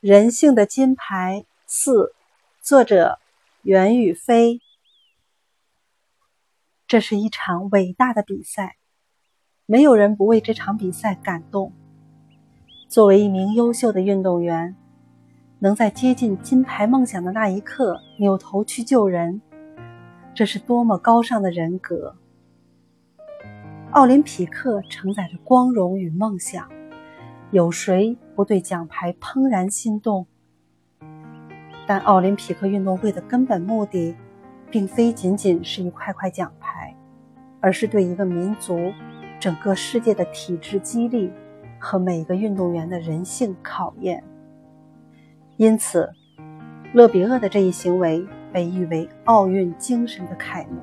人性的金牌四，作者袁宇飞。这是一场伟大的比赛，没有人不为这场比赛感动。作为一名优秀的运动员，能在接近金牌梦想的那一刻扭头去救人，这是多么高尚的人格！奥林匹克承载着光荣与梦想，有谁不对奖牌怦然心动？但奥林匹克运动会的根本目的，并非仅仅是一块块奖牌，而是对一个民族、整个世界的体制激励。和每个运动员的人性考验。因此，勒比厄的这一行为被誉为奥运精神的楷模。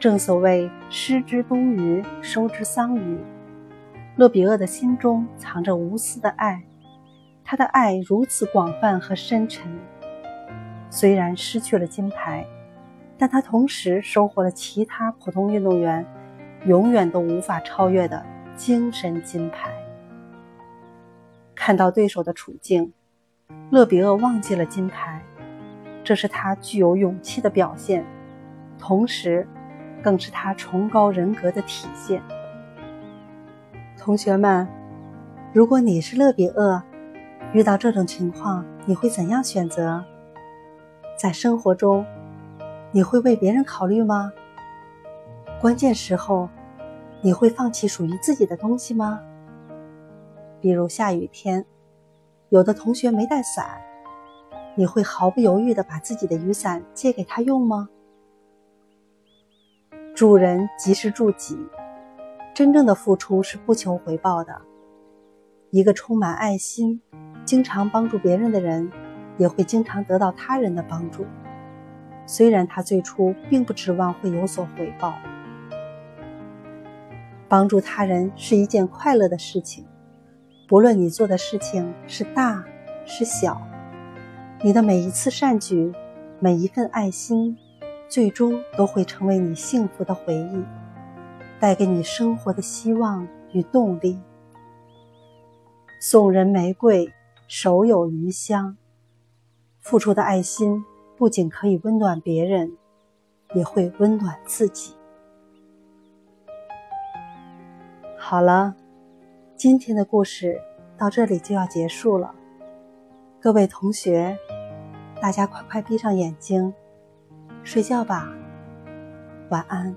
正所谓“失之东隅，收之桑榆”，勒比厄的心中藏着无私的爱，他的爱如此广泛和深沉。虽然失去了金牌，但他同时收获了其他普通运动员永远都无法超越的。精神金牌。看到对手的处境，勒比厄忘记了金牌，这是他具有勇气的表现，同时，更是他崇高人格的体现。同学们，如果你是勒比厄，遇到这种情况，你会怎样选择？在生活中，你会为别人考虑吗？关键时候。你会放弃属于自己的东西吗？比如下雨天，有的同学没带伞，你会毫不犹豫地把自己的雨伞借给他用吗？助人即是助己，真正的付出是不求回报的。一个充满爱心、经常帮助别人的人，也会经常得到他人的帮助，虽然他最初并不指望会有所回报。帮助他人是一件快乐的事情，不论你做的事情是大是小，你的每一次善举，每一份爱心，最终都会成为你幸福的回忆，带给你生活的希望与动力。送人玫瑰，手有余香。付出的爱心不仅可以温暖别人，也会温暖自己。好了，今天的故事到这里就要结束了。各位同学，大家快快闭上眼睛，睡觉吧，晚安。